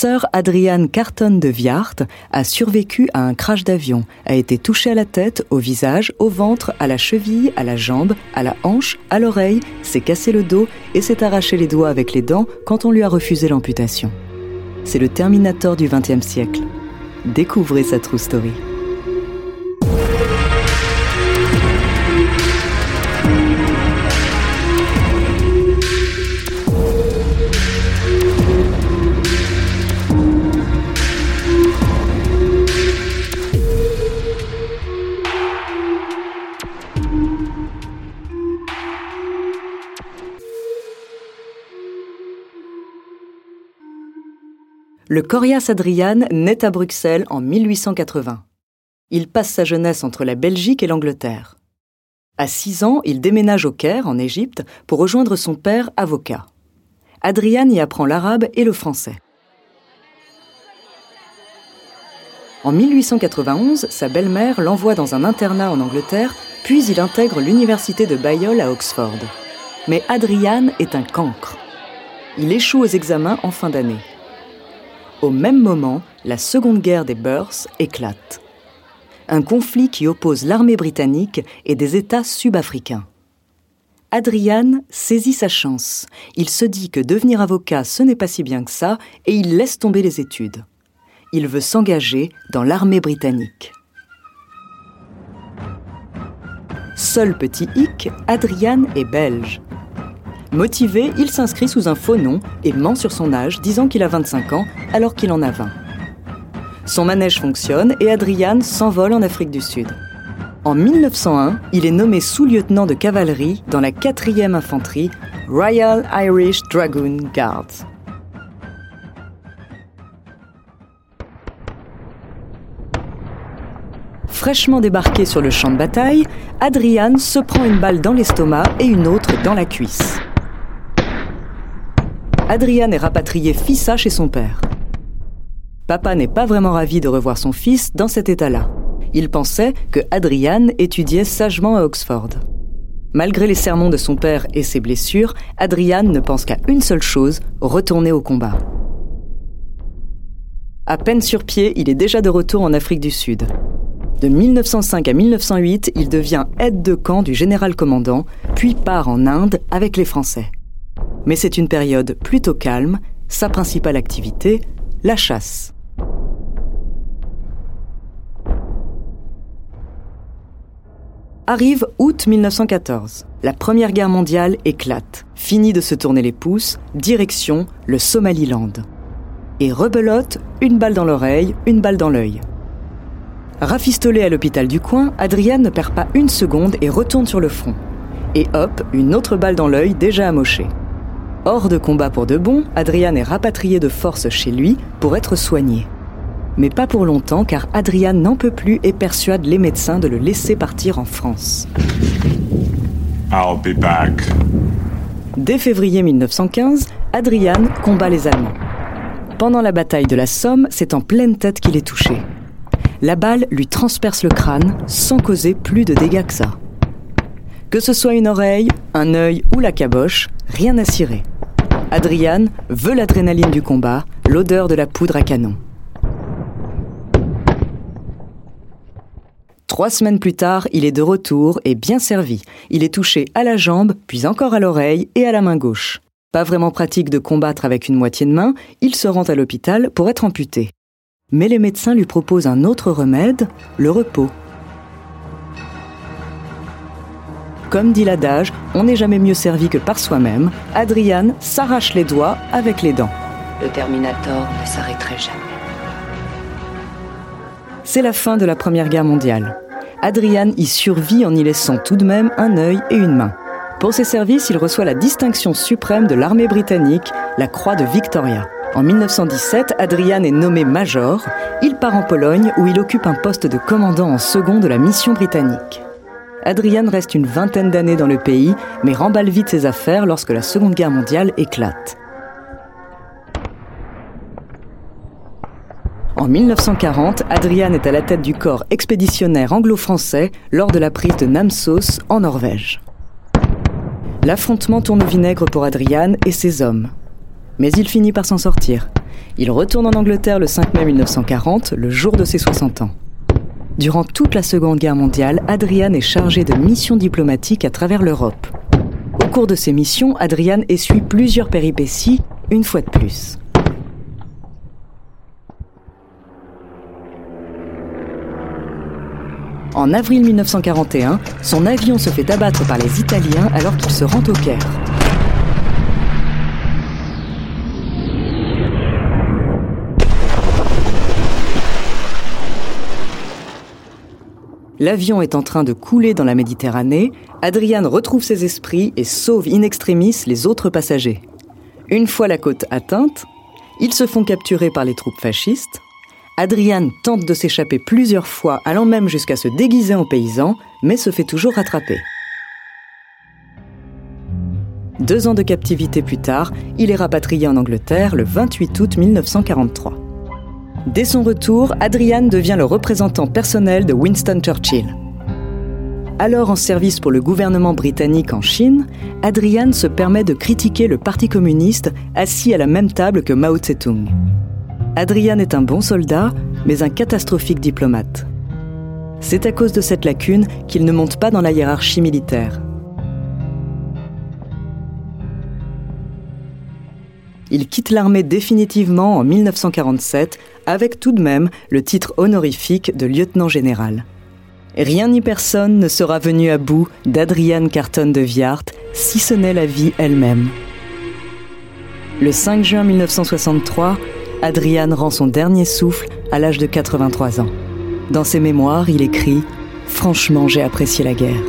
Sœur Adriane Carton de Viart a survécu à un crash d'avion, a été touchée à la tête, au visage, au ventre, à la cheville, à la jambe, à la hanche, à l'oreille, s'est cassé le dos et s'est arraché les doigts avec les dents quand on lui a refusé l'amputation. C'est le Terminator du XXe siècle. Découvrez sa true story. Le Corias Adrian naît à Bruxelles en 1880. Il passe sa jeunesse entre la Belgique et l'Angleterre. À 6 ans, il déménage au Caire, en Égypte, pour rejoindre son père, avocat. Adrian y apprend l'arabe et le français. En 1891, sa belle-mère l'envoie dans un internat en Angleterre, puis il intègre l'université de Balliol à Oxford. Mais Adrian est un cancre. Il échoue aux examens en fin d'année. Au même moment, la Seconde Guerre des Boers éclate. Un conflit qui oppose l'armée britannique et des États sud-africains. Adrian saisit sa chance. Il se dit que devenir avocat, ce n'est pas si bien que ça, et il laisse tomber les études. Il veut s'engager dans l'armée britannique. Seul petit hic, Adrian est belge. Motivé, il s'inscrit sous un faux nom et ment sur son âge, disant qu'il a 25 ans alors qu'il en a 20. Son manège fonctionne et Adrian s'envole en Afrique du Sud. En 1901, il est nommé sous-lieutenant de cavalerie dans la 4e infanterie Royal Irish Dragoon Guards. Fraîchement débarqué sur le champ de bataille, Adrian se prend une balle dans l'estomac et une autre dans la cuisse. Adrian est rapatrié fissa chez son père. Papa n'est pas vraiment ravi de revoir son fils dans cet état-là. Il pensait que Adrian étudiait sagement à Oxford. Malgré les sermons de son père et ses blessures, Adrian ne pense qu'à une seule chose, retourner au combat. À peine sur pied, il est déjà de retour en Afrique du Sud. De 1905 à 1908, il devient aide de camp du général commandant, puis part en Inde avec les Français. Mais c'est une période plutôt calme, sa principale activité, la chasse. Arrive août 1914. La Première Guerre mondiale éclate. Fini de se tourner les pouces, direction le Somaliland. Et rebelote, une balle dans l'oreille, une balle dans l'œil. Rafistolé à l'hôpital du coin, Adrian ne perd pas une seconde et retourne sur le front. Et hop, une autre balle dans l'œil déjà amochée. Hors de combat pour de bon, Adrian est rapatrié de force chez lui pour être soigné. Mais pas pour longtemps car Adrian n'en peut plus et persuade les médecins de le laisser partir en France. I'll be back. Dès février 1915, Adrian combat les Allemands. Pendant la bataille de la Somme, c'est en pleine tête qu'il est touché. La balle lui transperce le crâne sans causer plus de dégâts que ça. Que ce soit une oreille, un œil ou la caboche, rien à cirer. Adrian veut l'adrénaline du combat, l'odeur de la poudre à canon. Trois semaines plus tard, il est de retour et bien servi. Il est touché à la jambe, puis encore à l'oreille et à la main gauche. Pas vraiment pratique de combattre avec une moitié de main, il se rend à l'hôpital pour être amputé. Mais les médecins lui proposent un autre remède, le repos. Comme dit l'adage, on n'est jamais mieux servi que par soi-même. Adrian s'arrache les doigts avec les dents. Le Terminator ne s'arrêterait jamais. C'est la fin de la Première Guerre mondiale. Adrian y survit en y laissant tout de même un œil et une main. Pour ses services, il reçoit la distinction suprême de l'armée britannique, la Croix de Victoria. En 1917, Adrian est nommé major. Il part en Pologne où il occupe un poste de commandant en second de la mission britannique. Adrian reste une vingtaine d'années dans le pays, mais remballe vite ses affaires lorsque la Seconde Guerre mondiale éclate. En 1940, Adrian est à la tête du corps expéditionnaire anglo-français lors de la prise de Namsos en Norvège. L'affrontement tourne au vinaigre pour Adrian et ses hommes. Mais il finit par s'en sortir. Il retourne en Angleterre le 5 mai 1940, le jour de ses 60 ans. Durant toute la Seconde Guerre mondiale, Adrian est chargé de missions diplomatiques à travers l'Europe. Au cours de ces missions, Adrian essuie plusieurs péripéties, une fois de plus. En avril 1941, son avion se fait abattre par les Italiens alors qu'il se rend au Caire. L'avion est en train de couler dans la Méditerranée, Adrian retrouve ses esprits et sauve in extremis les autres passagers. Une fois la côte atteinte, ils se font capturer par les troupes fascistes. Adrian tente de s'échapper plusieurs fois, allant même jusqu'à se déguiser en paysan, mais se fait toujours rattraper. Deux ans de captivité plus tard, il est rapatrié en Angleterre le 28 août 1943. Dès son retour, Adrian devient le représentant personnel de Winston Churchill. Alors en service pour le gouvernement britannique en Chine, Adrian se permet de critiquer le Parti communiste assis à la même table que Mao Tse-tung. Adrian est un bon soldat, mais un catastrophique diplomate. C'est à cause de cette lacune qu'il ne monte pas dans la hiérarchie militaire. Il quitte l'armée définitivement en 1947 avec tout de même le titre honorifique de lieutenant général. Rien ni personne ne sera venu à bout d'Adrian Carton de Viart, si ce n'est la vie elle-même. Le 5 juin 1963, Adrian rend son dernier souffle à l'âge de 83 ans. Dans ses mémoires, il écrit ⁇ Franchement, j'ai apprécié la guerre.